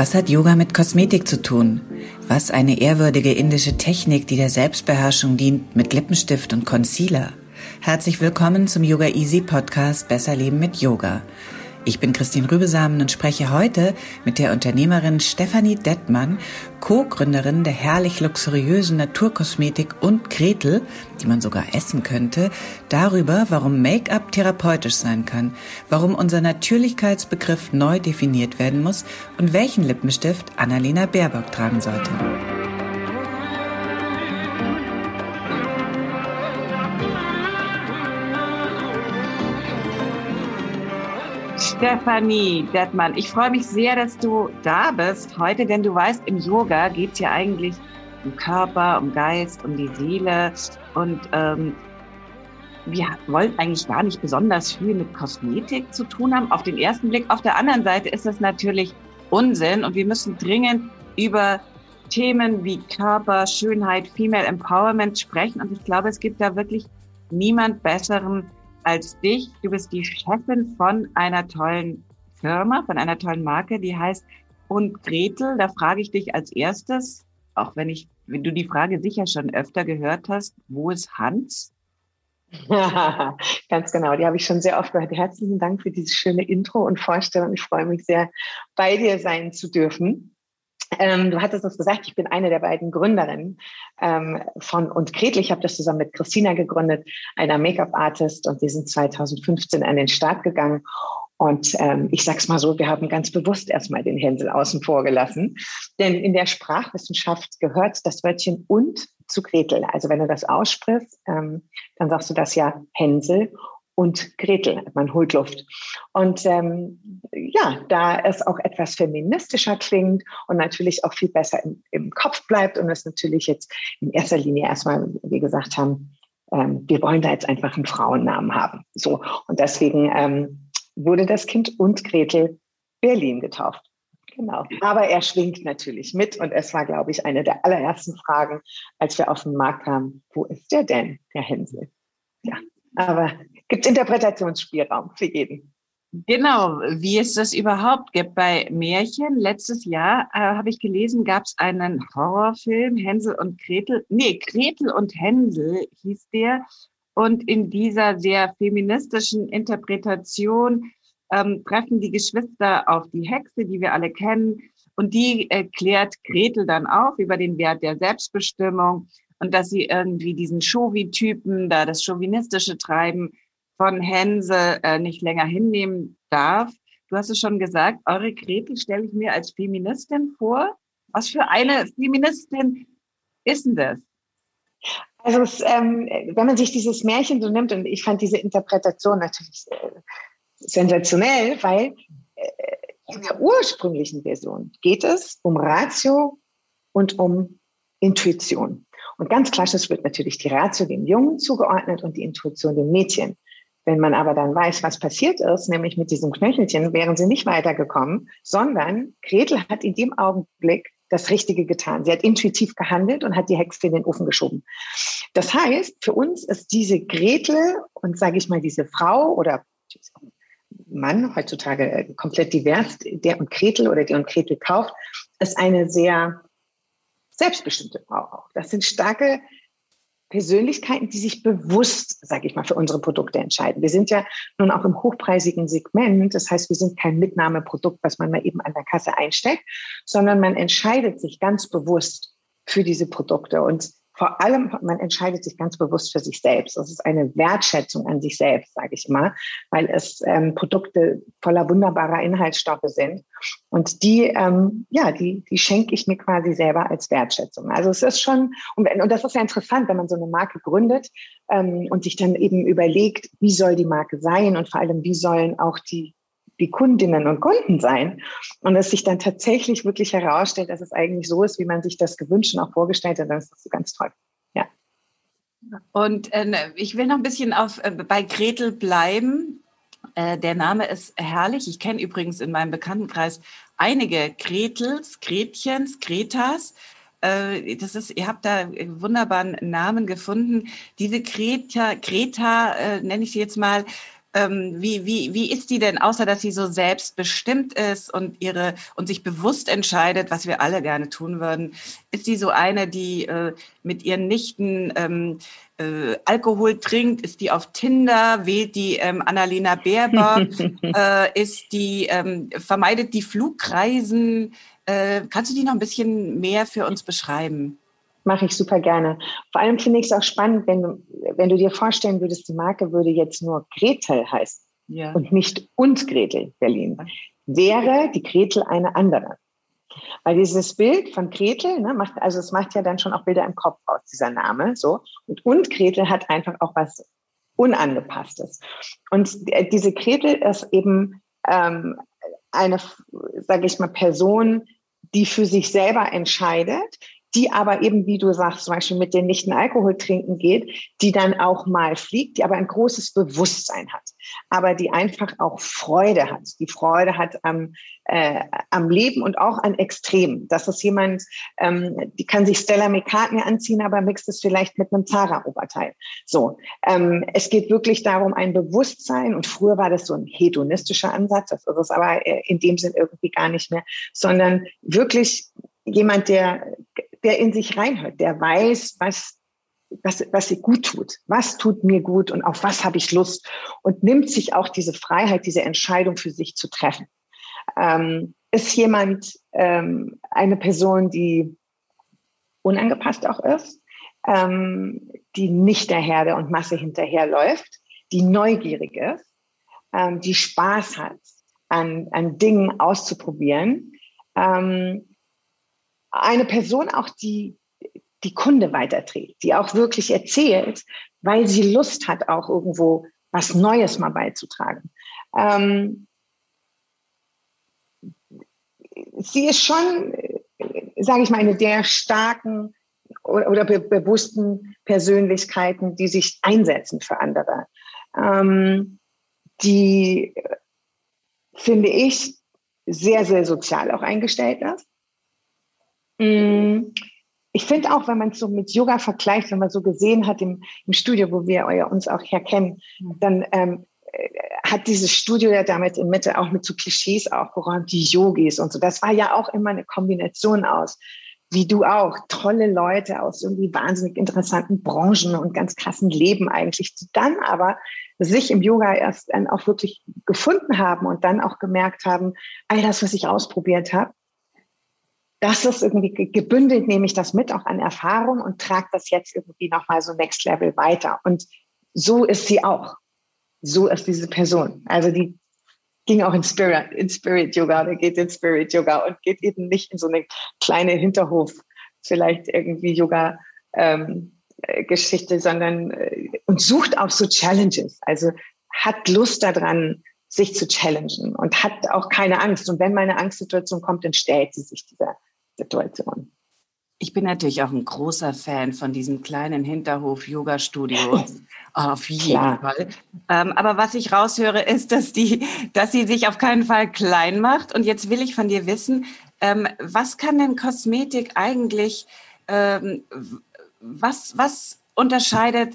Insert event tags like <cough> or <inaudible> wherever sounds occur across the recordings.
Was hat Yoga mit Kosmetik zu tun? Was eine ehrwürdige indische Technik, die der Selbstbeherrschung dient, mit Lippenstift und Concealer. Herzlich willkommen zum Yoga Easy Podcast Besser Leben mit Yoga. Ich bin Christine Rübesamen und spreche heute mit der Unternehmerin Stefanie Dettmann, Co-Gründerin der herrlich luxuriösen Naturkosmetik und Gretel, die man sogar essen könnte, darüber, warum Make-up therapeutisch sein kann, warum unser Natürlichkeitsbegriff neu definiert werden muss und welchen Lippenstift Annalena Baerbock tragen sollte. Stefanie Dettmann, ich freue mich sehr, dass du da bist. Heute, denn du weißt, im Yoga geht es ja eigentlich um Körper, um Geist, um die Seele. Und ähm, wir wollen eigentlich gar nicht besonders viel mit Kosmetik zu tun haben, auf den ersten Blick. Auf der anderen Seite ist das natürlich Unsinn. Und wir müssen dringend über Themen wie Körper, Schönheit, Female Empowerment sprechen. Und ich glaube, es gibt da wirklich niemand besseren als dich. Du bist die Chefin von einer tollen Firma, von einer tollen Marke, die heißt Und Gretel. Da frage ich dich als erstes, auch wenn ich, wenn du die Frage sicher schon öfter gehört hast, wo ist Hans? Ja, <laughs> ganz genau. Die habe ich schon sehr oft gehört. Herzlichen Dank für dieses schöne Intro und Vorstellung. Ich freue mich sehr, bei dir sein zu dürfen. Ähm, du hattest es gesagt, ich bin eine der beiden Gründerinnen ähm, von und Gretel. Ich habe das zusammen mit Christina gegründet, einer Make-up-Artist, und wir sind 2015 an den Start gegangen. Und ähm, ich sag's mal so, wir haben ganz bewusst erstmal den Hänsel außen vor gelassen. Denn in der Sprachwissenschaft gehört das Wörtchen und zu Gretel. Also wenn du das aussprichst, ähm, dann sagst du das ja Hänsel und Gretel. Man holt Luft. Und ähm, ja, da es auch etwas feministischer klingt und natürlich auch viel besser im, im Kopf bleibt und es natürlich jetzt in erster Linie erstmal, wie gesagt haben, ähm, wir wollen da jetzt einfach einen Frauennamen haben. So. Und deswegen ähm, wurde das Kind und Gretel Berlin getauft. Genau. Aber er schwingt natürlich mit und es war, glaube ich, eine der allerersten Fragen, als wir auf den Markt kamen, wo ist der denn, der Hänsel? Ja, aber gibt Interpretationsspielraum für jeden. Genau, wie es das überhaupt gibt. Bei Märchen, letztes Jahr äh, habe ich gelesen, gab es einen Horrorfilm, Hänsel und Gretel. Nee, Gretel und Hänsel hieß der. Und in dieser sehr feministischen Interpretation ähm, treffen die Geschwister auf die Hexe, die wir alle kennen. Und die erklärt Gretel dann auf über den Wert der Selbstbestimmung und dass sie irgendwie diesen Chauvi-Typen, da das chauvinistische Treiben von Hänsel äh, nicht länger hinnehmen darf. Du hast es schon gesagt, eure Gretel stelle ich mir als Feministin vor. Was für eine Feministin ist denn das? Also es, ähm, wenn man sich dieses Märchen so nimmt, und ich fand diese Interpretation natürlich äh, sensationell, weil äh, in der ursprünglichen Version geht es um Ratio und um Intuition. Und ganz klassisch wird natürlich die Ratio dem Jungen zugeordnet und die Intuition dem Mädchen. Wenn man aber dann weiß, was passiert ist, nämlich mit diesem Knöchelchen, wären sie nicht weitergekommen, sondern Gretel hat in dem Augenblick das Richtige getan. Sie hat intuitiv gehandelt und hat die Hexe in den Ofen geschoben. Das heißt, für uns ist diese Gretel und sage ich mal diese Frau oder Mann, heutzutage komplett divers, der und Gretel oder der und Gretel kauft, ist eine sehr selbstbestimmte Frau auch. Das sind starke Persönlichkeiten, die sich bewusst, sage ich mal, für unsere Produkte entscheiden. Wir sind ja nun auch im hochpreisigen Segment. Das heißt, wir sind kein Mitnahmeprodukt, was man mal eben an der Kasse einsteckt, sondern man entscheidet sich ganz bewusst für diese Produkte. Und vor allem, man entscheidet sich ganz bewusst für sich selbst. Das ist eine Wertschätzung an sich selbst, sage ich mal, weil es ähm, Produkte voller wunderbarer Inhaltsstoffe sind. Und die, ähm, ja, die, die schenke ich mir quasi selber als Wertschätzung. Also es ist schon, und, und das ist ja interessant, wenn man so eine Marke gründet ähm, und sich dann eben überlegt, wie soll die Marke sein und vor allem, wie sollen auch die die Kundinnen und Kunden sein. Und es sich dann tatsächlich wirklich herausstellt, dass es eigentlich so ist, wie man sich das gewünscht und auch vorgestellt hat, dann ist das so ganz toll. Ja. Und äh, ich will noch ein bisschen auf, äh, bei Gretel bleiben. Äh, der Name ist herrlich. Ich kenne übrigens in meinem Bekanntenkreis einige Gretels, Gretchens, Gretas. Äh, das ist, ihr habt da wunderbaren Namen gefunden. Diese Greta, Greta äh, nenne ich sie jetzt mal, ähm, wie, wie, wie ist die denn, außer dass sie so selbstbestimmt ist und ihre und sich bewusst entscheidet, was wir alle gerne tun würden, ist sie so eine, die äh, mit ihren Nichten ähm, äh, Alkohol trinkt, ist die auf Tinder, wählt die ähm, Annalena Baerbock, <laughs> äh, ist die, ähm, vermeidet die Flugreisen. Äh, kannst du die noch ein bisschen mehr für uns beschreiben? Mache ich super gerne. Vor allem finde ich es auch spannend, wenn du, wenn du dir vorstellen würdest, die Marke würde jetzt nur Gretel heißen ja. und nicht und Gretel Berlin. Wäre die Gretel eine andere. Weil dieses Bild von Gretel, ne, macht, also es macht ja dann schon auch Bilder im Kopf aus, dieser Name, so. Und, und Gretel hat einfach auch was Unangepasstes. Und diese Gretel ist eben ähm, eine, sage ich mal, Person, die für sich selber entscheidet, die aber eben, wie du sagst, zum Beispiel mit den Nichten Alkohol trinken geht, die dann auch mal fliegt, die aber ein großes Bewusstsein hat, aber die einfach auch Freude hat, die Freude hat am, äh, am Leben und auch an Extremen. Das ist jemand, ähm, die kann sich Stella McCartney anziehen, aber mixt es vielleicht mit einem Zara-Oberteil. So, ähm, es geht wirklich darum, ein Bewusstsein und früher war das so ein hedonistischer Ansatz, das ist es aber äh, in dem Sinn irgendwie gar nicht mehr, sondern wirklich jemand, der der in sich reinhört, der weiß, was was, was sie gut tut. Was tut mir gut und auf was habe ich Lust? Und nimmt sich auch diese Freiheit, diese Entscheidung für sich zu treffen. Ähm, ist jemand ähm, eine Person, die unangepasst auch ist, ähm, die nicht der Herde und Masse hinterherläuft, die neugierig ist, ähm, die Spaß hat, an, an Dingen auszuprobieren, ähm, eine Person auch, die die Kunde weiterträgt, die auch wirklich erzählt, weil sie Lust hat, auch irgendwo was Neues mal beizutragen. Ähm, sie ist schon, sage ich mal, eine der starken oder be bewussten Persönlichkeiten, die sich einsetzen für andere. Ähm, die, finde ich, sehr, sehr sozial auch eingestellt ist. Mm, ich finde auch, wenn man es so mit Yoga vergleicht, wenn man so gesehen hat im, im Studio, wo wir uns auch herkennen, mhm. dann ähm, äh, hat dieses Studio ja damit in Mitte auch mit so Klischees aufgeräumt, die Yogis und so. Das war ja auch immer eine Kombination aus, wie du auch, tolle Leute aus irgendwie wahnsinnig interessanten Branchen und ganz krassen Leben eigentlich, die dann aber sich im Yoga erst dann auch wirklich gefunden haben und dann auch gemerkt haben, all das, was ich ausprobiert habe, das ist irgendwie gebündelt, nehme ich das mit auch an Erfahrung und trage das jetzt irgendwie nochmal so next level weiter. Und so ist sie auch. So ist diese Person. Also die ging auch in Spirit, in Spirit Yoga oder geht in Spirit Yoga und geht eben nicht in so eine kleine Hinterhof, vielleicht irgendwie Yoga ähm, äh, Geschichte, sondern äh, und sucht auch so Challenges. Also hat Lust daran, sich zu challengen und hat auch keine Angst. Und wenn mal eine Angstsituation kommt, dann stellt sie sich dieser Situation. Ich bin natürlich auch ein großer Fan von diesen kleinen Hinterhof-Yoga-Studios. <laughs> auf jeden Klar. Fall. Ähm, aber was ich raushöre, ist, dass, die, dass sie sich auf keinen Fall klein macht. Und jetzt will ich von dir wissen, ähm, was kann denn Kosmetik eigentlich, ähm, was, was unterscheidet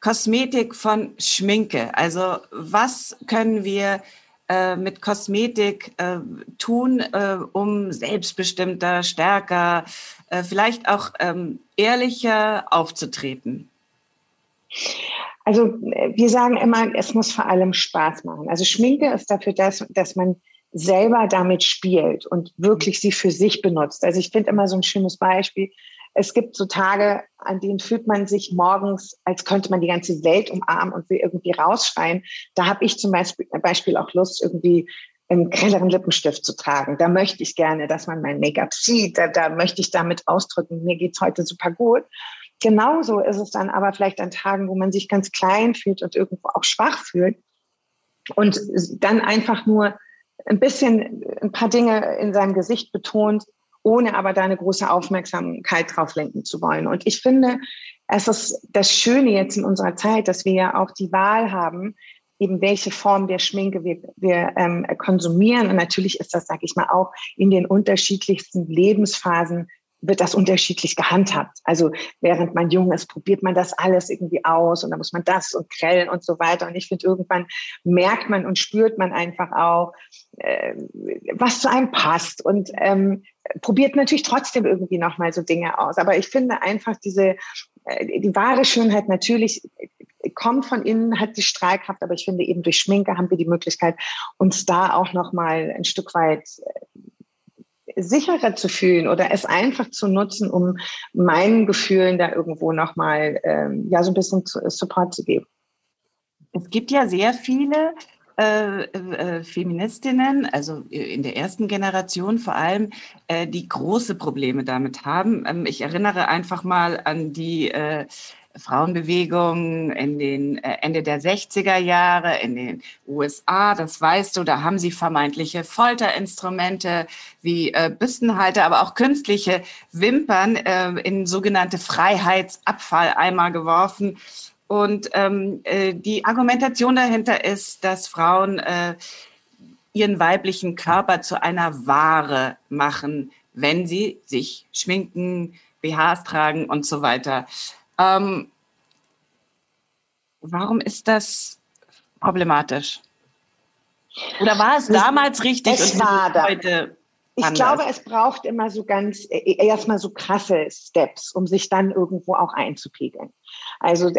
Kosmetik von Schminke? Also was können wir äh, mit Kosmetik äh, tun, äh, um selbstbestimmter, stärker, äh, vielleicht auch ähm, ehrlicher aufzutreten? Also wir sagen immer, es muss vor allem Spaß machen. Also Schminke ist dafür das, dass man selber damit spielt und wirklich sie für sich benutzt. Also ich finde immer so ein schönes Beispiel, es gibt so Tage, an denen fühlt man sich morgens, als könnte man die ganze Welt umarmen und will irgendwie rausschreien. Da habe ich zum Beispiel, Beispiel auch Lust, irgendwie einen grelleren Lippenstift zu tragen. Da möchte ich gerne, dass man mein Make-up sieht. Da, da möchte ich damit ausdrücken, mir geht's heute super gut. Genauso ist es dann aber vielleicht an Tagen, wo man sich ganz klein fühlt und irgendwo auch schwach fühlt. Und dann einfach nur ein bisschen ein paar Dinge in seinem Gesicht betont, ohne aber da eine große Aufmerksamkeit drauf lenken zu wollen. Und ich finde, es ist das Schöne jetzt in unserer Zeit, dass wir ja auch die Wahl haben, eben welche Form der Schminke wir, wir ähm, konsumieren. Und natürlich ist das, sage ich mal, auch in den unterschiedlichsten Lebensphasen wird das unterschiedlich gehandhabt. Also während man jung ist, probiert man das alles irgendwie aus und dann muss man das und grellen und so weiter. Und ich finde, irgendwann merkt man und spürt man einfach auch, äh, was zu einem passt und ähm, probiert natürlich trotzdem irgendwie nochmal so Dinge aus. Aber ich finde einfach diese, äh, die wahre Schönheit natürlich kommt von innen, hat die Strahlkraft, aber ich finde eben durch Schminke haben wir die Möglichkeit, uns da auch nochmal ein Stück weit äh, sicherer zu fühlen oder es einfach zu nutzen, um meinen Gefühlen da irgendwo nochmal ähm, ja, so ein bisschen Support zu geben. Es gibt ja sehr viele äh, äh, Feministinnen, also in der ersten Generation vor allem, äh, die große Probleme damit haben. Ähm, ich erinnere einfach mal an die äh, Frauenbewegung in den äh, Ende der 60er Jahre in den USA, das weißt du, da haben sie vermeintliche Folterinstrumente wie äh, Büstenhalter, aber auch künstliche Wimpern äh, in sogenannte Freiheitsabfalleimer geworfen. Und ähm, äh, die Argumentation dahinter ist, dass Frauen äh, ihren weiblichen Körper zu einer Ware machen, wenn sie sich schminken, BHs tragen und so weiter. Ähm, warum ist das problematisch? Oder war es damals richtig es und war heute ich anders. glaube, es braucht immer so ganz, äh, äh, erstmal so krasse Steps, um sich dann irgendwo auch einzupegeln. Also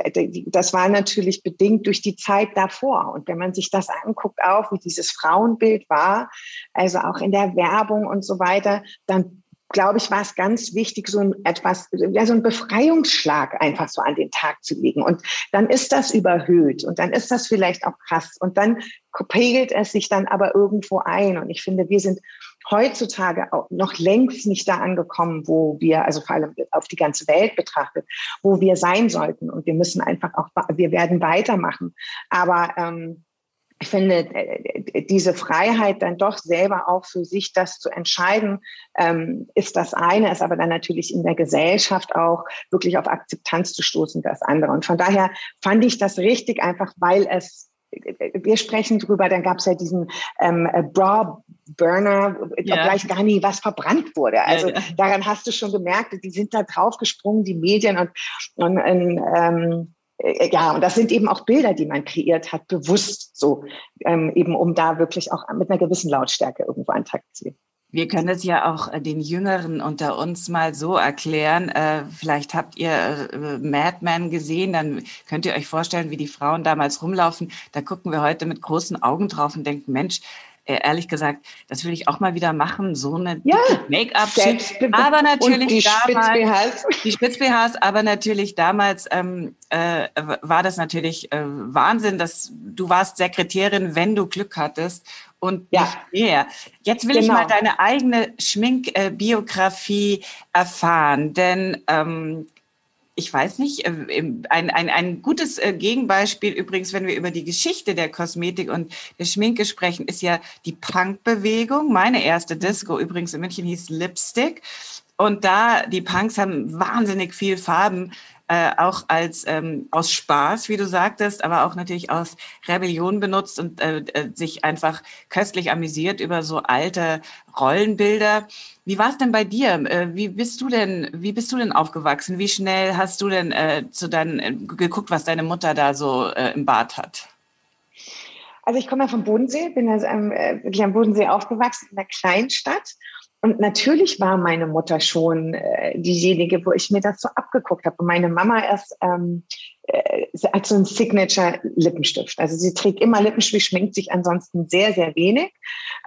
das war natürlich bedingt durch die Zeit davor. Und wenn man sich das anguckt, auch wie dieses Frauenbild war, also auch in der Werbung und so weiter, dann glaube ich, war es ganz wichtig, so ein etwas, ja, so ein Befreiungsschlag einfach so an den Tag zu legen. Und dann ist das überhöht und dann ist das vielleicht auch krass und dann pegelt es sich dann aber irgendwo ein. Und ich finde, wir sind heutzutage auch noch längst nicht da angekommen, wo wir, also vor allem auf die ganze Welt betrachtet, wo wir sein sollten. Und wir müssen einfach auch, wir werden weitermachen. Aber ähm, ich finde, äh, diese Freiheit dann doch selber auch für sich das zu entscheiden, ähm, ist das eine, ist aber dann natürlich in der Gesellschaft auch wirklich auf Akzeptanz zu stoßen, das andere. Und von daher fand ich das richtig, einfach weil es wir sprechen drüber, dann gab es ja diesen ähm, äh, Bra Burner, ja. gleich gar nie was verbrannt wurde. Also ja, ja. daran hast du schon gemerkt, die sind da drauf gesprungen, die Medien und, und ähm, äh, ja, und das sind eben auch Bilder, die man kreiert hat, bewusst so, ähm, eben um da wirklich auch mit einer gewissen Lautstärke irgendwo an Takt zu gehen. Wir können es ja auch äh, den Jüngeren unter uns mal so erklären. Äh, vielleicht habt ihr äh, Mad Men gesehen, dann könnt ihr euch vorstellen, wie die Frauen damals rumlaufen. Da gucken wir heute mit großen Augen drauf und denken, Mensch, äh, ehrlich gesagt, das will ich auch mal wieder machen, so eine ja, Make-up. Aber natürlich die damals, die Spitz-BHs, aber natürlich damals ähm, äh, war das natürlich äh, Wahnsinn, dass du warst Sekretärin, wenn du Glück hattest und ja. nicht mehr. Jetzt will genau. ich mal deine eigene Schminkbiografie erfahren, denn ähm, ich weiß nicht, äh, ein, ein, ein gutes äh, Gegenbeispiel übrigens, wenn wir über die Geschichte der Kosmetik und der Schminke sprechen, ist ja die Punk-Bewegung. Meine erste Disco übrigens in München hieß Lipstick. Und da, die Punks haben wahnsinnig viel Farben äh, auch als ähm, aus Spaß, wie du sagtest, aber auch natürlich aus Rebellion benutzt und äh, äh, sich einfach köstlich amüsiert über so alte Rollenbilder. Wie war es denn bei dir? Äh, wie bist du denn, wie bist du denn aufgewachsen? Wie schnell hast du denn äh, zu deinen äh, geguckt, was deine Mutter da so im Bad hat? Also ich komme ja vom Bodensee, bin also ähm, wirklich am Bodensee aufgewachsen in einer Kleinstadt und natürlich war meine Mutter schon äh, diejenige, wo ich mir das so abgeguckt habe. Und meine Mama erst ähm, äh, hat so ein Signature-Lippenstift. Also sie trägt immer Lippenstift, schminkt sich ansonsten sehr, sehr wenig.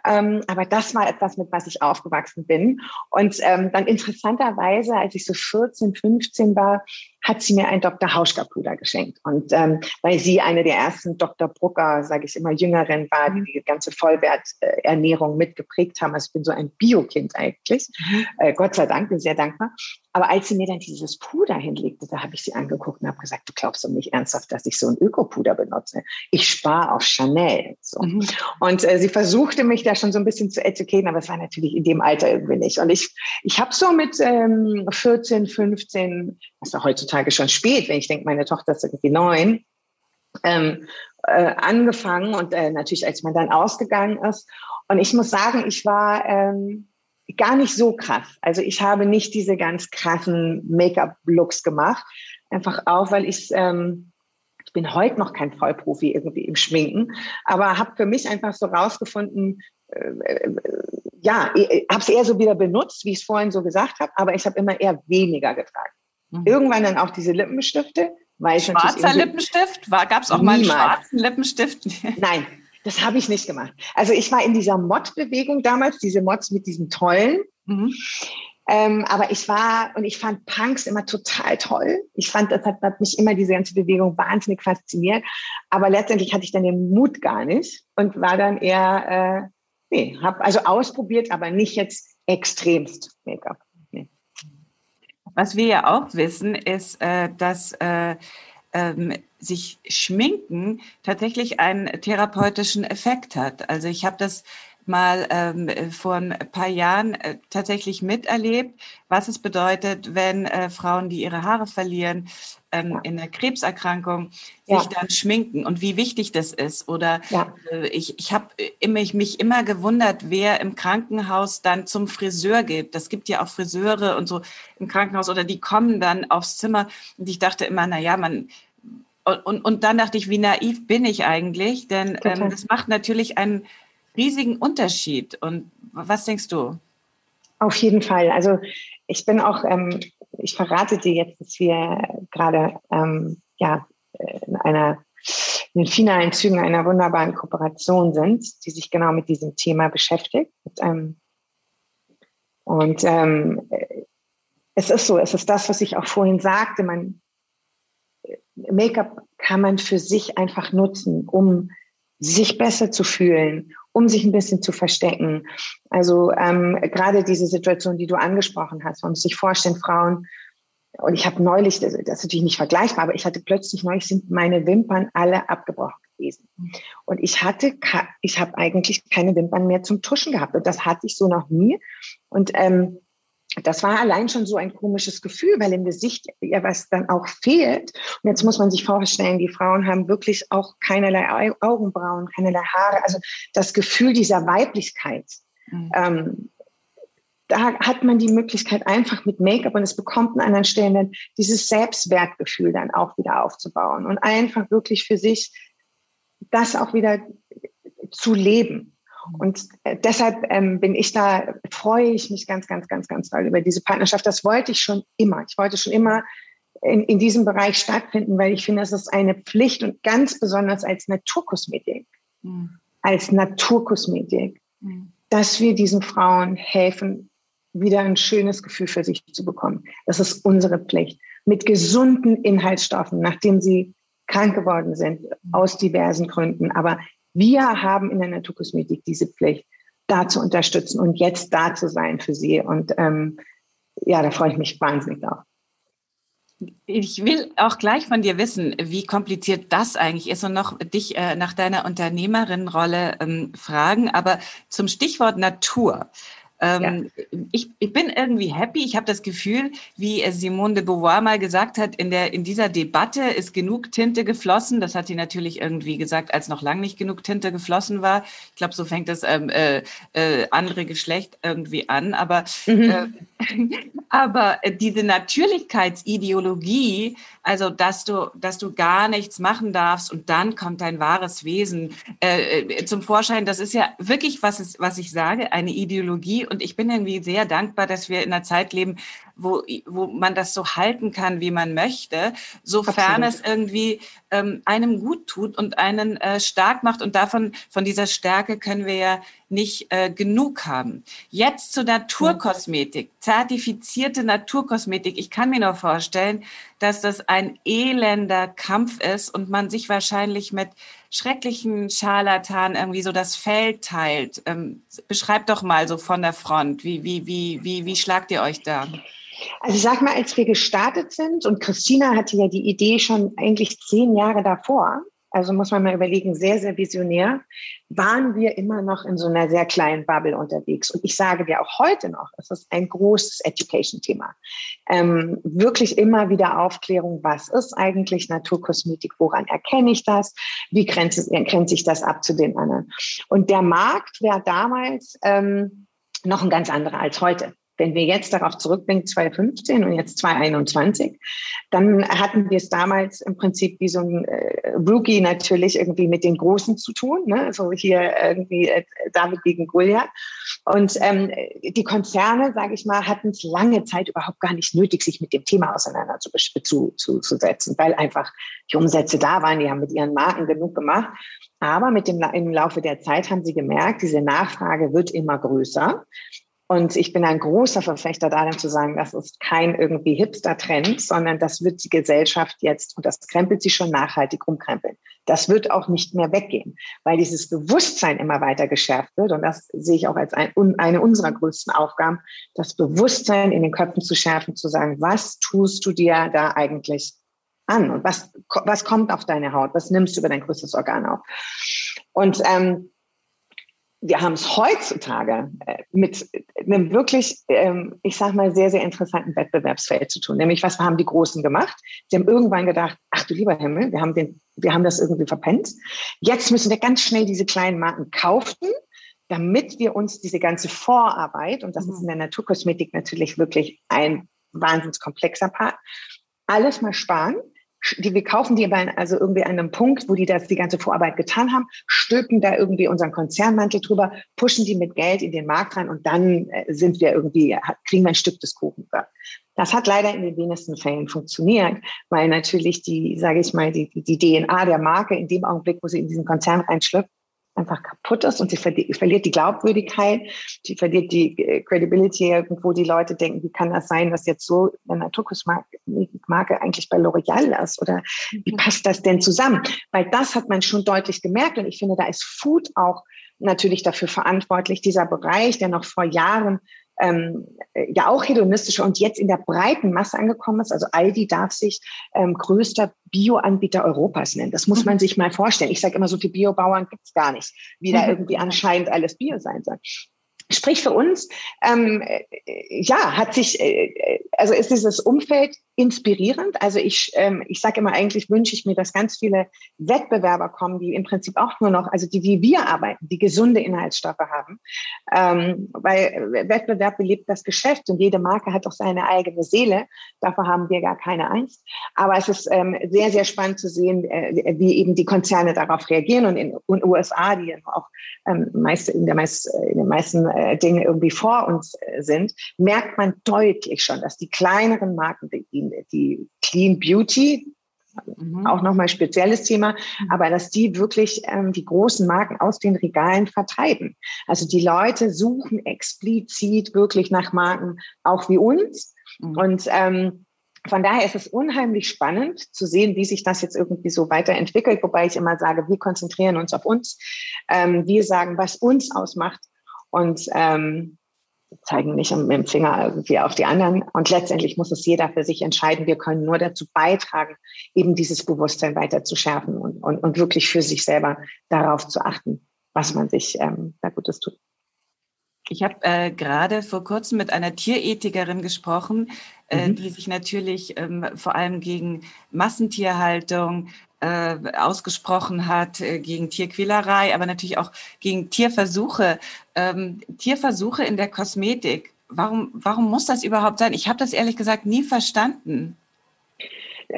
Ähm, aber das war etwas, mit was ich aufgewachsen bin. Und ähm, dann interessanterweise, als ich so 14, 15 war, hat sie mir ein Dr. Hauschka-Puder geschenkt. Und ähm, weil sie eine der ersten Dr. Brucker, sage ich immer, Jüngeren war, die die ganze Vollwerternährung mitgeprägt haben. Also ich bin so ein Biokind eigentlich. Mhm. Äh, Gott sei Dank, bin sehr dankbar. Aber als sie mir dann dieses Puder hinlegte, da habe ich sie angeguckt und habe gesagt, du glaubst doch nicht ernsthaft, dass ich so ein Ökopuder benutze. Ich spare auf Chanel. So. Mhm. Und äh, sie versuchte mich da schon so ein bisschen zu educaten, aber es war natürlich in dem Alter irgendwie nicht. Und ich, ich habe so mit ähm, 14, 15, was ist heutzutage schon spät, wenn ich denke, meine Tochter ist irgendwie neun, ähm, äh, angefangen und äh, natürlich, als man dann ausgegangen ist. Und ich muss sagen, ich war ähm, gar nicht so krass. Also ich habe nicht diese ganz krassen Make-up-Looks gemacht. Einfach auch, weil ich, ähm, ich bin heute noch kein Vollprofi irgendwie im Schminken, aber habe für mich einfach so rausgefunden, äh, äh, ja, habe es eher so wieder benutzt, wie ich es vorhin so gesagt habe, aber ich habe immer eher weniger getragen. Mhm. Irgendwann dann auch diese Lippenstifte. Weil Schwarzer Lippenstift? Gab es auch mal einen schwarzen Lippenstift? <laughs> Nein, das habe ich nicht gemacht. Also ich war in dieser Mod-Bewegung damals, diese Mods mit diesen tollen. Mhm. Ähm, aber ich war und ich fand Punks immer total toll. Ich fand, das hat, hat, mich immer diese ganze Bewegung wahnsinnig fasziniert. Aber letztendlich hatte ich dann den Mut gar nicht und war dann eher, äh, nee, habe also ausprobiert, aber nicht jetzt extremst Make-up. Nee. Was wir ja auch wissen, ist, äh, dass äh, ähm, sich Schminken tatsächlich einen therapeutischen Effekt hat. Also ich habe das mal ähm, vor ein paar Jahren äh, tatsächlich miterlebt, was es bedeutet, wenn äh, Frauen, die ihre Haare verlieren, ähm, in der Krebserkrankung, ja. sich dann schminken und wie wichtig das ist. Oder ja. äh, ich, ich habe mich, mich immer gewundert, wer im Krankenhaus dann zum Friseur geht. Das gibt ja auch Friseure und so im Krankenhaus oder die kommen dann aufs Zimmer und ich dachte immer, na ja, man und, und, und dann dachte ich, wie naiv bin ich eigentlich? Denn ähm, das macht natürlich einen riesigen Unterschied. Und was denkst du? Auf jeden Fall. Also ich bin auch, ähm, ich verrate dir jetzt, dass wir gerade ähm, ja, in einer in den finalen Zügen einer wunderbaren Kooperation sind, die sich genau mit diesem Thema beschäftigt. Und, ähm, und ähm, es ist so, es ist das, was ich auch vorhin sagte, man, Make-up kann man für sich einfach nutzen, um sich besser zu fühlen, um sich ein bisschen zu verstecken. Also ähm, gerade diese Situation, die du angesprochen hast, man muss sich vorstellen, Frauen, und ich habe neulich, das, ist natürlich nicht vergleichbar, aber ich hatte plötzlich neulich sind meine Wimpern alle abgebrochen gewesen. Und ich hatte, ich habe eigentlich keine Wimpern mehr zum Tuschen gehabt. Und das hatte ich so noch nie. Und ähm, das war allein schon so ein komisches Gefühl, weil im Gesicht ja was dann auch fehlt. Und jetzt muss man sich vorstellen, die Frauen haben wirklich auch keinerlei Augenbrauen, keinerlei Haare. Also das Gefühl dieser Weiblichkeit. Mhm. Ähm, da hat man die Möglichkeit einfach mit Make-up und es bekommt an anderen Stellen dann dieses Selbstwertgefühl dann auch wieder aufzubauen und einfach wirklich für sich das auch wieder zu leben. Und äh, deshalb ähm, bin ich da, freue ich mich ganz, ganz, ganz, ganz doll über diese Partnerschaft. Das wollte ich schon immer. Ich wollte schon immer in, in diesem Bereich stattfinden, weil ich finde, es ist eine Pflicht und ganz besonders als Naturkosmetik, mhm. als Naturkosmetik, mhm. dass wir diesen Frauen helfen, wieder ein schönes Gefühl für sich zu bekommen. Das ist unsere Pflicht. Mit gesunden Inhaltsstoffen, nachdem sie krank geworden sind, aus diversen Gründen, aber wir haben in der Naturkosmetik diese Pflicht, da zu unterstützen und jetzt da zu sein für sie. Und ähm, ja, da freue ich mich wahnsinnig drauf. Ich will auch gleich von dir wissen, wie kompliziert das eigentlich ist und noch dich äh, nach deiner Unternehmerinnenrolle ähm, fragen. Aber zum Stichwort Natur. Ähm, ja. ich, ich, bin irgendwie happy. Ich habe das Gefühl, wie Simone de Beauvoir mal gesagt hat, in, der, in dieser Debatte ist genug Tinte geflossen. Das hat sie natürlich irgendwie gesagt, als noch lang nicht genug Tinte geflossen war. Ich glaube, so fängt das ähm, äh, äh, andere Geschlecht irgendwie an. Aber, mhm. äh, <laughs> aber diese Natürlichkeitsideologie, also dass du, dass du gar nichts machen darfst und dann kommt dein wahres Wesen äh, äh zum Vorschein, das ist ja wirklich, was, ist, was ich sage, eine Ideologie und ich bin irgendwie sehr dankbar, dass wir in einer Zeit leben, wo, wo man das so halten kann, wie man möchte, sofern Absolut. es irgendwie ähm, einem gut tut und einen äh, stark macht. Und davon, von dieser Stärke können wir ja nicht äh, genug haben. Jetzt zur Naturkosmetik, zertifizierte Naturkosmetik. Ich kann mir nur vorstellen, dass das ein elender Kampf ist und man sich wahrscheinlich mit schrecklichen Scharlatan irgendwie so das Feld teilt. Ähm, beschreibt doch mal so von der Front, wie, wie, wie, wie, wie schlagt ihr euch da? Also sag mal, als wir gestartet sind und Christina hatte ja die Idee schon eigentlich zehn Jahre davor, also muss man mal überlegen, sehr, sehr visionär, waren wir immer noch in so einer sehr kleinen Bubble unterwegs. Und ich sage dir auch heute noch, es ist ein großes Education-Thema. Ähm, wirklich immer wieder Aufklärung, was ist eigentlich Naturkosmetik, woran erkenne ich das, wie grenzt, grenzt sich das ab zu den anderen. Und der Markt wäre damals ähm, noch ein ganz anderer als heute. Wenn wir jetzt darauf zurückdenken, 2015 und jetzt 2021, dann hatten wir es damals im Prinzip wie so ein äh, Rookie natürlich irgendwie mit den Großen zu tun, ne? so hier irgendwie äh, David gegen Goliath. Und ähm, die Konzerne, sage ich mal, hatten es lange Zeit überhaupt gar nicht nötig, sich mit dem Thema auseinanderzusetzen, zu, zu, zu weil einfach die Umsätze da waren, die haben mit ihren Marken genug gemacht. Aber mit dem, im Laufe der Zeit haben sie gemerkt, diese Nachfrage wird immer größer. Und ich bin ein großer Verfechter darin zu sagen, das ist kein irgendwie Hipster-Trend, sondern das wird die Gesellschaft jetzt, und das krempelt sie schon nachhaltig umkrempeln. Das wird auch nicht mehr weggehen, weil dieses Bewusstsein immer weiter geschärft wird. Und das sehe ich auch als ein, eine unserer größten Aufgaben, das Bewusstsein in den Köpfen zu schärfen, zu sagen, was tust du dir da eigentlich an? Und was, was kommt auf deine Haut? Was nimmst du über dein größtes Organ auf? Und ähm, wir haben es heutzutage äh, mit einem wirklich, ähm, ich sag mal, sehr, sehr interessanten Wettbewerbsfeld zu tun. Nämlich, was haben die Großen gemacht? Sie haben irgendwann gedacht, ach du lieber Himmel, wir haben, den, wir haben das irgendwie verpennt. Jetzt müssen wir ganz schnell diese kleinen Marken kaufen, damit wir uns diese ganze Vorarbeit, und das ist in der Naturkosmetik natürlich wirklich ein wahnsinnig komplexer Part, alles mal sparen die wir kaufen die bei also irgendwie an einem Punkt, wo die das die ganze Vorarbeit getan haben, stülpen da irgendwie unseren Konzernmantel drüber, pushen die mit Geld in den Markt rein und dann äh, sind wir irgendwie kriegen wir ein Stück des Kuchens. Das hat leider in den wenigsten Fällen funktioniert, weil natürlich die, sage ich mal, die, die DNA der Marke in dem Augenblick, wo sie in diesen Konzern reinschlüpft, einfach kaputt ist und sie verliert die Glaubwürdigkeit, sie verliert die äh, Credibility irgendwo. Die Leute denken, wie kann das sein, dass jetzt so eine Naturkosmetik-Marke eigentlich bei L'Oreal ist oder wie mhm. passt das denn zusammen? Weil das hat man schon deutlich gemerkt und ich finde, da ist Food auch natürlich dafür verantwortlich, dieser Bereich, der noch vor Jahren ähm, ja auch hedonistische und jetzt in der breiten Masse angekommen ist. Also Aldi darf sich ähm, größter Bioanbieter Europas nennen. Das muss mhm. man sich mal vorstellen. Ich sage immer, so viele Biobauern gibt es gar nicht, wie da mhm. irgendwie anscheinend alles Bio sein soll. Sprich für uns, ähm, äh, ja, hat sich, äh, also ist dieses Umfeld inspirierend. Also ich, ähm, ich sage immer, eigentlich wünsche ich mir, dass ganz viele Wettbewerber kommen, die im Prinzip auch nur noch, also die wie wir arbeiten, die gesunde Inhaltsstoffe haben. Ähm, weil Wettbewerb belebt das Geschäft und jede Marke hat auch seine eigene Seele. Davor haben wir gar keine Angst. Aber es ist ähm, sehr, sehr spannend zu sehen, äh, wie eben die Konzerne darauf reagieren. Und in den USA, die auch ähm, meist, in, der meist, in den meisten äh, Dingen irgendwie vor uns äh, sind, merkt man deutlich schon, dass die kleineren Marken, die die Clean Beauty, mhm. auch nochmal spezielles Thema, mhm. aber dass die wirklich ähm, die großen Marken aus den Regalen vertreiben. Also die Leute suchen explizit wirklich nach Marken, auch wie uns. Mhm. Und ähm, von daher ist es unheimlich spannend zu sehen, wie sich das jetzt irgendwie so weiterentwickelt, wobei ich immer sage, wir konzentrieren uns auf uns. Ähm, wir sagen, was uns ausmacht. Und ähm, zeigen nicht mit dem Finger irgendwie auf die anderen. Und letztendlich muss es jeder für sich entscheiden. Wir können nur dazu beitragen, eben dieses Bewusstsein weiter zu schärfen und, und, und wirklich für sich selber darauf zu achten, was man sich ähm, da Gutes tut. Ich habe äh, gerade vor kurzem mit einer Tierethikerin gesprochen, äh, mhm. die sich natürlich ähm, vor allem gegen Massentierhaltung, äh, ausgesprochen hat äh, gegen Tierquälerei, aber natürlich auch gegen Tierversuche. Ähm, Tierversuche in der Kosmetik. Warum, warum muss das überhaupt sein? Ich habe das ehrlich gesagt nie verstanden.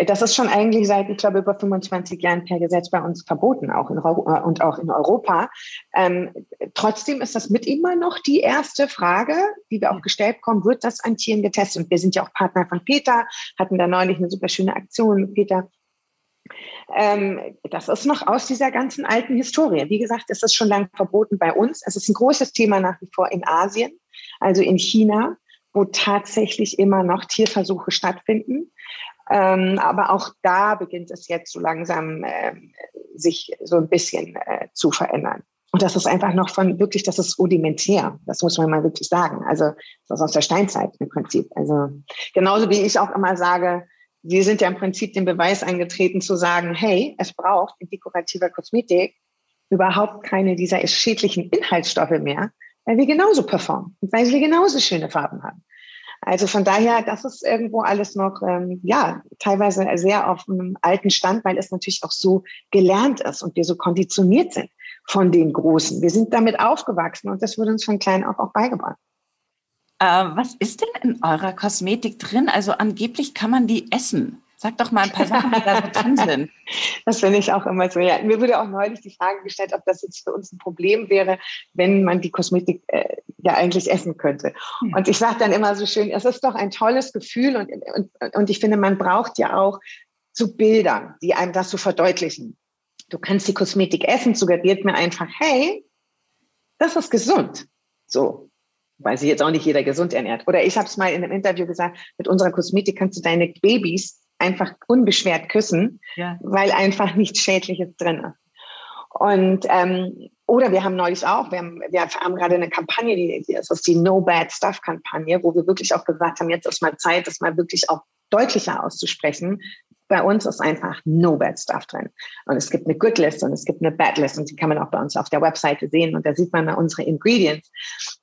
Das ist schon eigentlich seit, ich glaube, über 25 Jahren per Gesetz bei uns verboten, auch in, und auch in Europa. Ähm, trotzdem ist das mit immer noch die erste Frage, die wir auch gestellt bekommen, wird das an Tieren getestet? Und wir sind ja auch Partner von Peter, hatten da neulich eine super schöne Aktion mit Peter. Ähm, das ist noch aus dieser ganzen alten Historie. Wie gesagt, es ist schon lange verboten bei uns. Es ist ein großes Thema nach wie vor in Asien, also in China, wo tatsächlich immer noch Tierversuche stattfinden. Ähm, aber auch da beginnt es jetzt so langsam äh, sich so ein bisschen äh, zu verändern. Und das ist einfach noch von wirklich, das ist rudimentär. Das muss man mal wirklich sagen. Also das ist aus der Steinzeit im Prinzip. Also genauso wie ich auch immer sage, wir sind ja im Prinzip den Beweis eingetreten zu sagen, hey, es braucht in dekorativer Kosmetik überhaupt keine dieser schädlichen Inhaltsstoffe mehr, weil wir genauso performen und weil wir genauso schöne Farben haben. Also von daher, das ist irgendwo alles noch, ähm, ja, teilweise sehr auf einem alten Stand, weil es natürlich auch so gelernt ist und wir so konditioniert sind von den Großen. Wir sind damit aufgewachsen und das wurde uns von klein auf auch beigebracht. Äh, was ist denn in eurer Kosmetik drin? Also angeblich kann man die essen. Sag doch mal ein paar Sachen, die da so drin <laughs> sind. Das finde ich auch immer so. Ja, mir wurde auch neulich die Frage gestellt, ob das jetzt für uns ein Problem wäre, wenn man die Kosmetik äh, ja eigentlich essen könnte. Hm. Und ich sage dann immer so schön, es ist doch ein tolles Gefühl und, und, und ich finde, man braucht ja auch so Bilder, die einem das so verdeutlichen. Du kannst die Kosmetik essen, suggeriert mir einfach, hey, das ist gesund. So, weil sich jetzt auch nicht jeder gesund ernährt. Oder ich habe es mal in einem Interview gesagt, mit unserer Kosmetik kannst du deine Babys einfach unbeschwert küssen, ja. weil einfach nichts Schädliches drin ist. Und ähm, oder wir haben neulich auch, wir haben, wir haben gerade eine Kampagne, die, die ist die No Bad Stuff Kampagne, wo wir wirklich auch gesagt haben, jetzt ist mal Zeit, das mal wirklich auch deutlicher auszusprechen, bei uns ist einfach no bad stuff drin. Und es gibt eine Good List und es gibt eine Bad List und die kann man auch bei uns auf der Webseite sehen und da sieht man mal unsere Ingredients.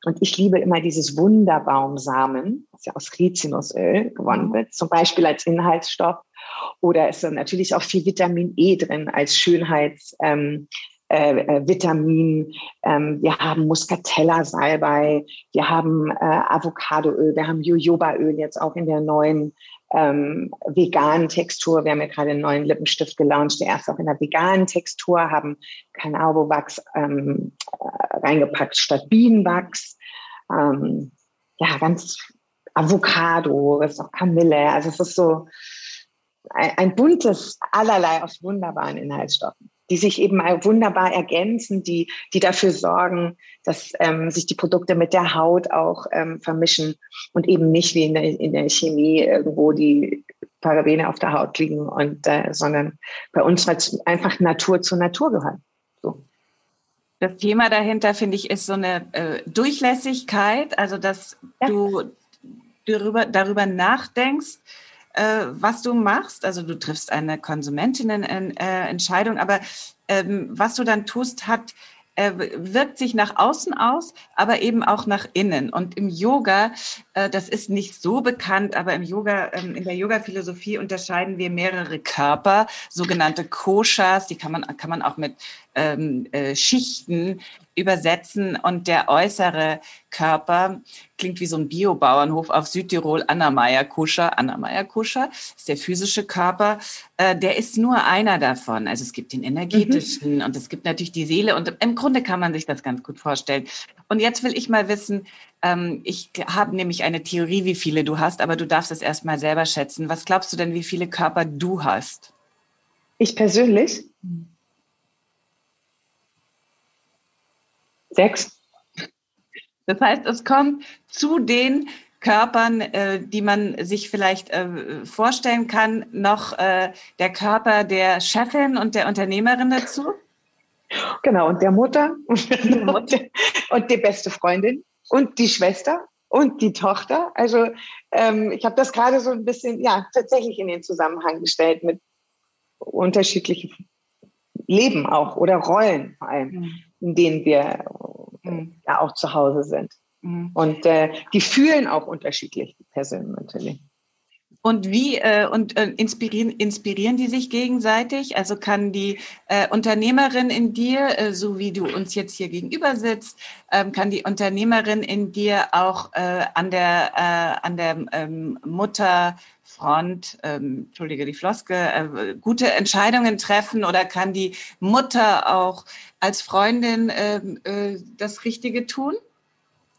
Und ich liebe immer dieses Wunderbaumsamen, das ja aus Rizinusöl gewonnen wird, zum Beispiel als Inhaltsstoff. Oder es ist natürlich auch viel Vitamin E drin als Schönheits, ähm, äh, äh, Vitamin, ähm, wir haben Muscatella-Salbei, wir haben äh, Avocadoöl, wir haben Jojobaöl jetzt auch in der neuen ähm, veganen Textur. Wir haben ja gerade einen neuen Lippenstift gelauncht, der erst auch in der veganen Textur, haben Cannabis-Wachs ähm, äh, reingepackt statt Bienenwachs. Ähm, ja, ganz Avocado, ist auch Kamille. Also es ist so ein, ein buntes allerlei aus wunderbaren Inhaltsstoffen die sich eben wunderbar ergänzen, die, die dafür sorgen, dass ähm, sich die Produkte mit der Haut auch ähm, vermischen und eben nicht wie in der, in der Chemie irgendwo die Parabene auf der Haut liegen und äh, sondern bei uns wird einfach Natur zu Natur gehört. So. Das Thema dahinter, finde ich, ist so eine äh, Durchlässigkeit, also dass ja. du darüber, darüber nachdenkst, äh, was du machst. Also du triffst eine Konsumentinnenentscheidung, aber ähm, was du dann tust, hat äh, wirkt sich nach außen aus, aber eben auch nach innen. Und im Yoga, äh, das ist nicht so bekannt, aber im Yoga, ähm, in der Yoga-Philosophie unterscheiden wir mehrere Körper, sogenannte Koshas, die kann man, kann man auch mit ähm, äh, Schichten übersetzen und der äußere Körper klingt wie so ein Biobauernhof auf Südtirol, Annameyer-Kuscher. Annameyer-Kuscher ist der physische Körper. Äh, der ist nur einer davon. Also es gibt den energetischen mhm. und es gibt natürlich die Seele und im Grunde kann man sich das ganz gut vorstellen. Und jetzt will ich mal wissen, ähm, ich habe nämlich eine Theorie, wie viele du hast, aber du darfst es erst mal selber schätzen. Was glaubst du denn, wie viele Körper du hast? Ich persönlich? Mhm. Sechs. Das heißt, es kommt zu den Körpern, äh, die man sich vielleicht äh, vorstellen kann, noch äh, der Körper der Chefin und der Unternehmerin dazu? Genau, und der Mutter und, die, und die beste Freundin und die Schwester und die Tochter. Also ähm, ich habe das gerade so ein bisschen, ja, tatsächlich in den Zusammenhang gestellt mit unterschiedlichen Leben auch oder Rollen vor allem, mhm. In denen wir mhm. ja auch zu Hause sind. Mhm. Und äh, die fühlen auch unterschiedlich, die Personen natürlich. Und wie äh, und äh, inspirieren, inspirieren die sich gegenseitig? Also kann die äh, Unternehmerin in dir, äh, so wie du uns jetzt hier gegenüber sitzt, ähm, kann die Unternehmerin in dir auch äh, an der äh, an der ähm, Mutterfront, ähm, entschuldige die Floske, äh, gute Entscheidungen treffen oder kann die Mutter auch als Freundin äh, äh, das Richtige tun?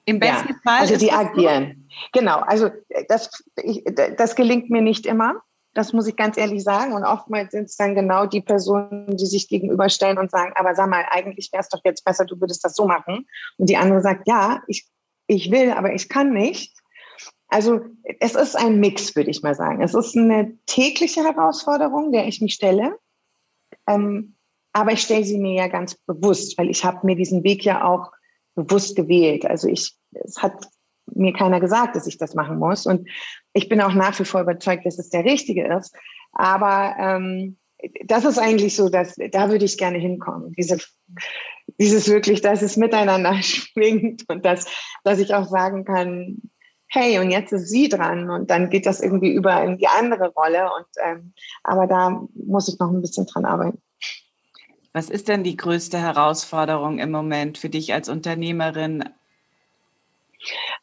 Im besten ja, Fall. Also die agieren. So? Genau. Also das, ich, das gelingt mir nicht immer. Das muss ich ganz ehrlich sagen. Und oftmals sind es dann genau die Personen, die sich gegenüberstellen und sagen, aber sag mal, eigentlich wäre es doch jetzt besser, du würdest das so machen. Und die andere sagt, ja, ich, ich will, aber ich kann nicht. Also es ist ein Mix, würde ich mal sagen. Es ist eine tägliche Herausforderung, der ich mich stelle. Ähm, aber ich stelle sie mir ja ganz bewusst, weil ich habe mir diesen Weg ja auch bewusst gewählt. Also ich, es hat mir keiner gesagt, dass ich das machen muss. Und ich bin auch nach wie vor überzeugt, dass es der richtige ist. Aber ähm, das ist eigentlich so, dass da würde ich gerne hinkommen. Diese, dieses wirklich, dass es miteinander <laughs> schwingt und dass, dass ich auch sagen kann, hey, und jetzt ist sie dran und dann geht das irgendwie über in die andere Rolle. Und ähm, aber da muss ich noch ein bisschen dran arbeiten. Was ist denn die größte Herausforderung im Moment für dich als Unternehmerin?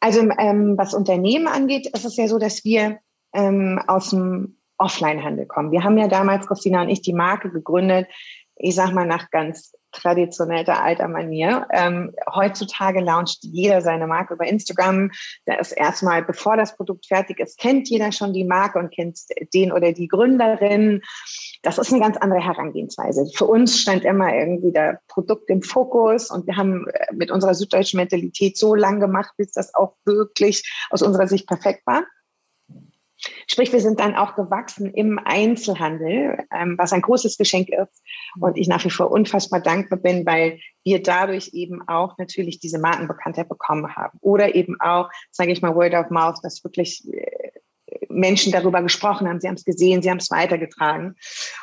Also ähm, was Unternehmen angeht, ist es ja so, dass wir ähm, aus dem Offline-Handel kommen. Wir haben ja damals, Christina und ich, die Marke gegründet, ich sag mal nach ganz traditioneller alter Manier. Ähm, heutzutage launcht jeder seine Marke über Instagram. Da ist erstmal, bevor das Produkt fertig ist, kennt jeder schon die Marke und kennt den oder die Gründerin. Das ist eine ganz andere Herangehensweise. Für uns stand immer irgendwie der Produkt im Fokus und wir haben äh, mit unserer süddeutschen Mentalität so lang gemacht, bis das auch wirklich aus unserer Sicht perfekt war. Sprich, wir sind dann auch gewachsen im Einzelhandel, ähm, was ein großes Geschenk ist. Und ich nach wie vor unfassbar dankbar bin, weil wir dadurch eben auch natürlich diese Markenbekanntheit bekommen haben. Oder eben auch, sage ich mal, Word of Mouth, dass wirklich äh, Menschen darüber gesprochen haben, sie haben es gesehen, sie haben es weitergetragen.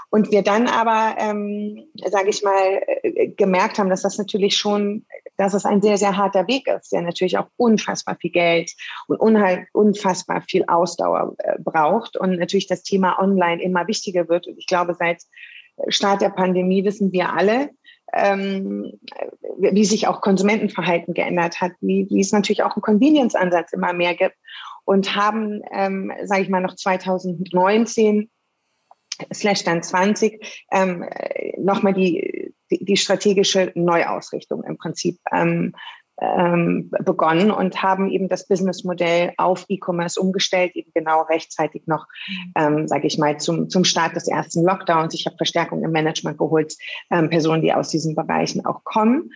Und wir dann aber, ähm, sage ich mal, äh, gemerkt haben, dass das natürlich schon, dass es ein sehr, sehr harter Weg ist, der natürlich auch unfassbar viel Geld und unfassbar viel Ausdauer äh, braucht und natürlich das Thema Online immer wichtiger wird. Und ich glaube, seit Start der Pandemie wissen wir alle, ähm, wie sich auch Konsumentenverhalten geändert hat, wie, wie es natürlich auch einen Convenience-Ansatz immer mehr gibt und haben, ähm, sage ich mal, noch 2019 slash dann 20 ähm, nochmal die, die, strategische Neuausrichtung im Prinzip ähm, ähm, begonnen und haben eben das Businessmodell auf E-Commerce umgestellt, eben genau rechtzeitig noch, ähm, sage ich mal, zum, zum Start des ersten Lockdowns. Ich habe Verstärkung im Management geholt, ähm, Personen, die aus diesen Bereichen auch kommen.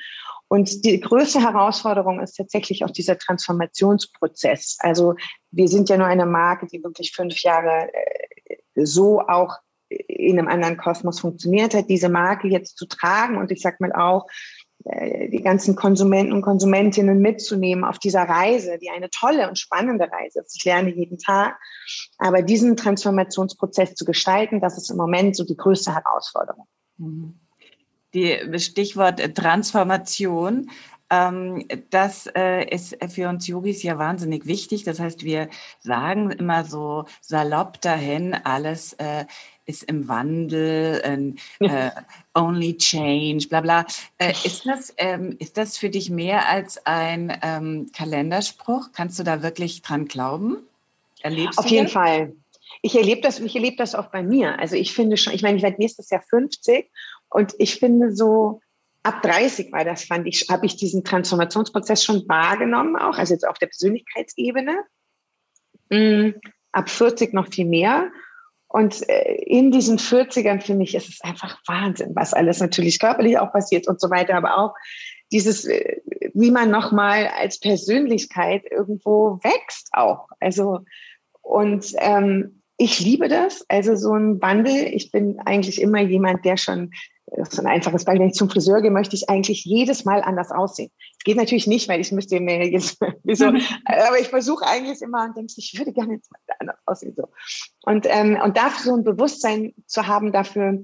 Und die größte Herausforderung ist tatsächlich auch dieser Transformationsprozess. Also wir sind ja nur eine Marke, die wirklich fünf Jahre äh, so auch in einem anderen Kosmos funktioniert hat, diese Marke jetzt zu tragen und ich sag mal auch, äh, die ganzen Konsumenten und Konsumentinnen mitzunehmen auf dieser Reise, die eine tolle und spannende Reise ist. Ich lerne jeden Tag. Aber diesen Transformationsprozess zu gestalten, das ist im Moment so die größte Herausforderung. Mhm die Stichwort Transformation. Ähm, das äh, ist für uns Yogis ja wahnsinnig wichtig. Das heißt, wir sagen immer so salopp dahin, alles äh, ist im Wandel, äh, only change, bla bla. Äh, ist, das, ähm, ist das für dich mehr als ein ähm, Kalenderspruch? Kannst du da wirklich dran glauben? Erlebst Auf jeden das? Fall. Ich erlebe das, ich erlebe das auch bei mir. Also ich finde schon, ich meine, ich werde nächstes Jahr 50 und ich finde so, ab 30 war das, fand ich, habe ich diesen Transformationsprozess schon wahrgenommen, auch, also jetzt auf der Persönlichkeitsebene. Mm, ab 40 noch viel mehr. Und äh, in diesen 40ern finde ich, ist es einfach Wahnsinn, was alles natürlich körperlich auch passiert und so weiter, aber auch dieses, äh, wie man nochmal als Persönlichkeit irgendwo wächst auch. Also, und ähm, ich liebe das, also so ein Wandel. Ich bin eigentlich immer jemand, der schon das ist ein einfaches Beispiel. Wenn ich zum Friseur gehe, möchte ich eigentlich jedes Mal anders aussehen. Es geht natürlich nicht, weil ich müsste mir jetzt, <laughs> wieso, aber ich versuche eigentlich immer und denke, ich würde gerne jetzt mal anders aussehen. So. Und, ähm, und dafür so ein Bewusstsein zu haben dafür,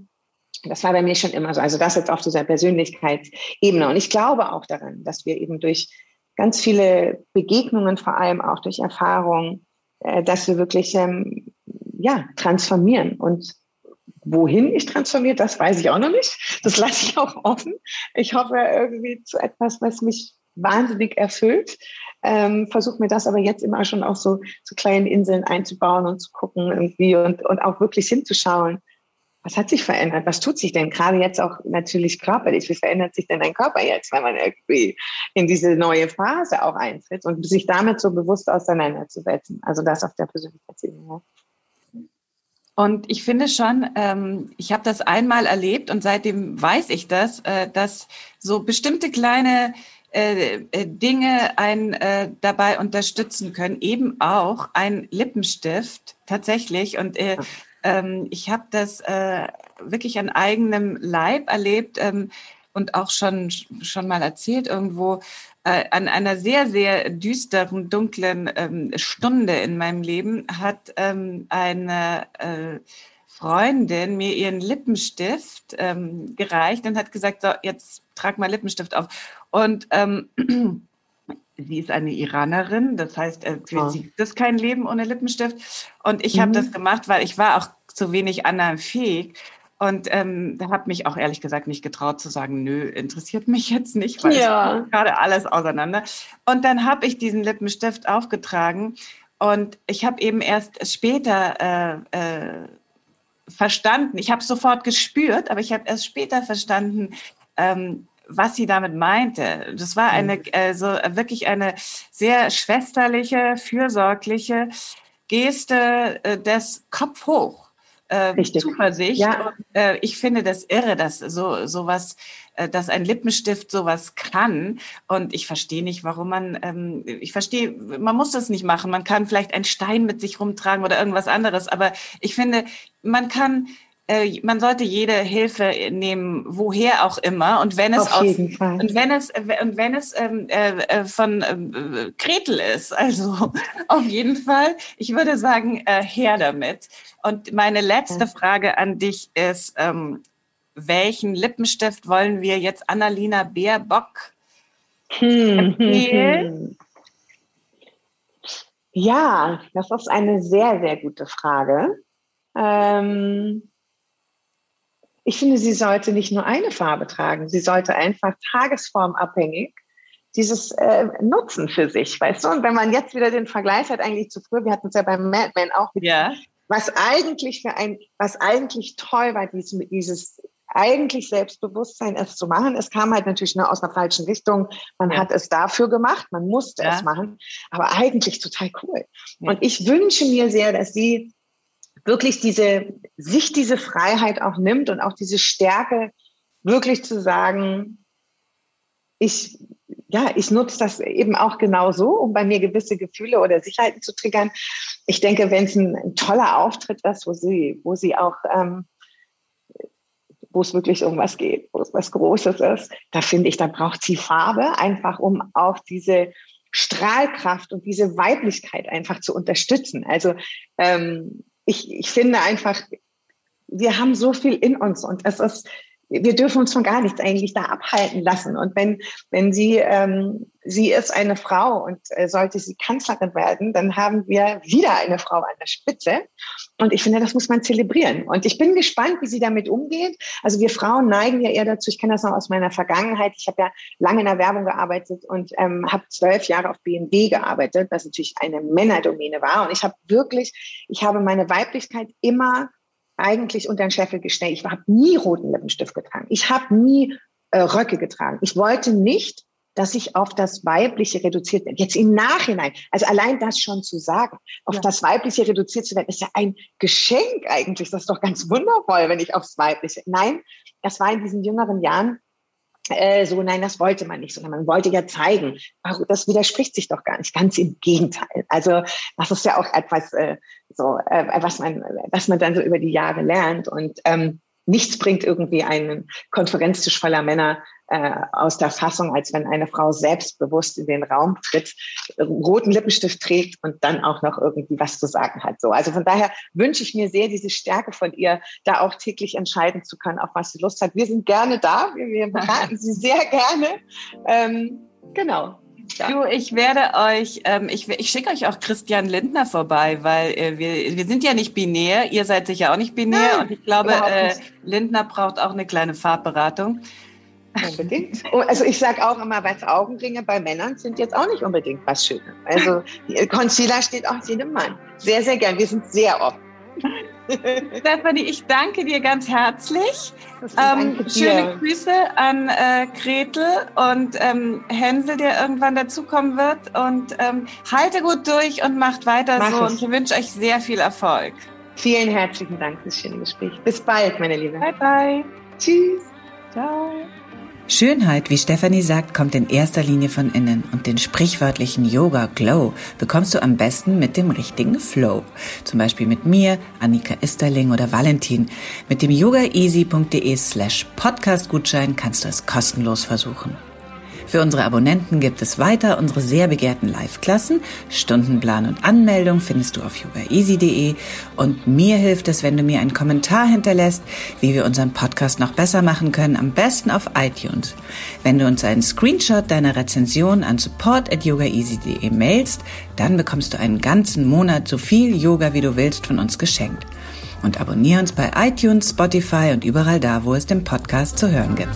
das war bei mir schon immer so. Also das jetzt auf dieser Persönlichkeitsebene. Und ich glaube auch daran, dass wir eben durch ganz viele Begegnungen, vor allem auch durch Erfahrungen, äh, dass wir wirklich ähm, ja, transformieren. Und wohin ich transformiert, das weiß ich auch noch nicht. Das lasse ich auch offen. Ich hoffe irgendwie zu etwas, was mich wahnsinnig erfüllt. Ähm, Versuche mir das aber jetzt immer schon auch so zu kleinen Inseln einzubauen und zu gucken irgendwie und, und auch wirklich hinzuschauen. Was hat sich verändert? Was tut sich denn gerade jetzt auch natürlich körperlich? Wie verändert sich denn dein Körper jetzt, wenn man irgendwie in diese neue Phase auch eintritt und sich damit so bewusst auseinanderzusetzen? Also das auf der Persönlichkeitsebene. Und ich finde schon, ähm, ich habe das einmal erlebt und seitdem weiß ich das, äh, dass so bestimmte kleine äh, äh, Dinge einen äh, dabei unterstützen können, eben auch ein Lippenstift tatsächlich. Und äh, ähm, ich habe das äh, wirklich an eigenem Leib erlebt ähm, und auch schon, schon mal erzählt irgendwo. Äh, an einer sehr, sehr düsteren, dunklen ähm, Stunde in meinem Leben hat ähm, eine äh, Freundin mir ihren Lippenstift ähm, gereicht und hat gesagt, so, jetzt trag mal Lippenstift auf. Und ähm, <clears throat> sie ist eine Iranerin, das heißt, äh, für oh. sie gibt es kein Leben ohne Lippenstift. Und ich mhm. habe das gemacht, weil ich war auch zu wenig anderen fähig. Und ähm, da habe mich auch ehrlich gesagt nicht getraut zu sagen, nö, interessiert mich jetzt nicht, weil ja. gerade alles auseinander. Und dann habe ich diesen Lippenstift aufgetragen und ich habe eben erst später äh, äh, verstanden, ich habe sofort gespürt, aber ich habe erst später verstanden, ähm, was sie damit meinte. Das war eine, mhm. also wirklich eine sehr schwesterliche, fürsorgliche Geste äh, des Kopf hoch. Äh, Zuversicht. Ja. Und, äh, ich finde das irre, dass so sowas, äh, dass ein Lippenstift sowas kann. Und ich verstehe nicht, warum man, ähm, ich verstehe, man muss das nicht machen. Man kann vielleicht einen Stein mit sich rumtragen oder irgendwas anderes. Aber ich finde, man kann äh, man sollte jede Hilfe nehmen, woher auch immer. Und wenn es Auf aus, Fall. und wenn es und wenn es ähm, äh, äh von äh, Gretel ist, <laughs> also auf jeden Fall. Ich würde sagen, äh, her damit. Und meine letzte Frage an dich ist: ähm, Welchen Lippenstift wollen wir jetzt Annalena Baerbock empfehlen? <laughs> Ja, das ist eine sehr, sehr gute Frage. Ähm, ich finde, sie sollte nicht nur eine Farbe tragen, sie sollte einfach tagesformabhängig dieses äh, Nutzen für sich, weißt du? Und wenn man jetzt wieder den Vergleich hat, eigentlich zu früher, wir hatten es ja beim Madman auch mit, ja. was eigentlich für ein, was eigentlich toll war, dieses, dieses eigentlich Selbstbewusstsein, es zu machen. Es kam halt natürlich nur aus einer falschen Richtung. Man ja. hat es dafür gemacht, man musste ja. es machen, aber eigentlich total cool. Und ich wünsche mir sehr, dass sie wirklich diese, sich diese Freiheit auch nimmt und auch diese Stärke, wirklich zu sagen, ich, ja, ich nutze das eben auch genau so, um bei mir gewisse Gefühle oder Sicherheiten zu triggern. Ich denke, wenn es ein, ein, toller Auftritt ist, wo sie, wo sie auch, ähm, wo es wirklich um was geht, wo es was Großes ist, da finde ich, da braucht sie Farbe, einfach um auch diese Strahlkraft und diese Weiblichkeit einfach zu unterstützen. Also ähm, ich, ich finde einfach, wir haben so viel in uns und es ist, wir dürfen uns von gar nichts eigentlich da abhalten lassen. Und wenn, wenn sie, ähm, sie ist eine Frau und äh, sollte sie Kanzlerin werden, dann haben wir wieder eine Frau an der Spitze. Und ich finde, das muss man zelebrieren. Und ich bin gespannt, wie sie damit umgeht. Also wir Frauen neigen ja eher dazu, ich kenne das noch aus meiner Vergangenheit. Ich habe ja lange in der Werbung gearbeitet und ähm, habe zwölf Jahre auf BMW gearbeitet, was natürlich eine Männerdomäne war. Und ich habe wirklich, ich habe meine Weiblichkeit immer eigentlich unter den Scheffel gestellt. Ich habe nie roten Lippenstift getragen. Ich habe nie äh, Röcke getragen. Ich wollte nicht, dass ich auf das Weibliche reduziert werde. Jetzt im Nachhinein, also allein das schon zu sagen, auf ja. das Weibliche reduziert zu werden, ist ja ein Geschenk eigentlich. Das ist doch ganz wundervoll, wenn ich aufs Weibliche. Nein, das war in diesen jüngeren Jahren äh, so, nein, das wollte man nicht, sondern man wollte ja zeigen, das widerspricht sich doch gar nicht, ganz im Gegenteil. Also das ist ja auch etwas, äh, so, äh, was man, was man dann so über die Jahre lernt und ähm, nichts bringt irgendwie einen Konferenztisch voller Männer äh, aus der Fassung, als wenn eine Frau selbstbewusst in den Raum tritt, roten Lippenstift trägt und dann auch noch irgendwie was zu sagen hat. So, also von daher wünsche ich mir sehr diese Stärke von ihr, da auch täglich entscheiden zu können, auf was sie Lust hat. Wir sind gerne da, wir, wir beraten sie sehr gerne. Ähm, genau. Da. Du, ich werde euch, ähm, ich, ich schicke euch auch Christian Lindner vorbei, weil äh, wir, wir sind ja nicht binär, ihr seid sicher auch nicht binär Nein, und ich glaube, äh, Lindner braucht auch eine kleine Farbberatung. Unbedingt. Also ich sage auch immer, weil Augenringe bei Männern sind jetzt auch nicht unbedingt was Schönes. Also Concealer steht auch jedem Mann. Sehr, sehr gern. Wir sind sehr offen. <laughs> Stephanie, ich danke dir ganz herzlich. Ähm, schöne Grüße an äh, Gretel und ähm, Hänsel, der irgendwann dazukommen wird. Und ähm, halte gut durch und macht weiter Mach so. Ich. Und ich wünsche euch sehr viel Erfolg. Vielen herzlichen Dank für das schöne Gespräch. Bis bald, meine Liebe. Bye, bye. Tschüss. Ciao. Schönheit, wie Stefanie sagt, kommt in erster Linie von innen und den sprichwörtlichen Yoga Glow bekommst du am besten mit dem richtigen Flow. Zum Beispiel mit mir, Annika Isterling oder Valentin. Mit dem yogaeasy.de slash Podcastgutschein kannst du es kostenlos versuchen. Für unsere Abonnenten gibt es weiter unsere sehr begehrten Live-Klassen. Stundenplan und Anmeldung findest du auf yogaeasy.de. Und mir hilft es, wenn du mir einen Kommentar hinterlässt, wie wir unseren Podcast noch besser machen können, am besten auf iTunes. Wenn du uns einen Screenshot deiner Rezension an support at yogaeasy.de mailst, dann bekommst du einen ganzen Monat so viel Yoga, wie du willst, von uns geschenkt. Und abonniere uns bei iTunes, Spotify und überall da, wo es den Podcast zu hören gibt.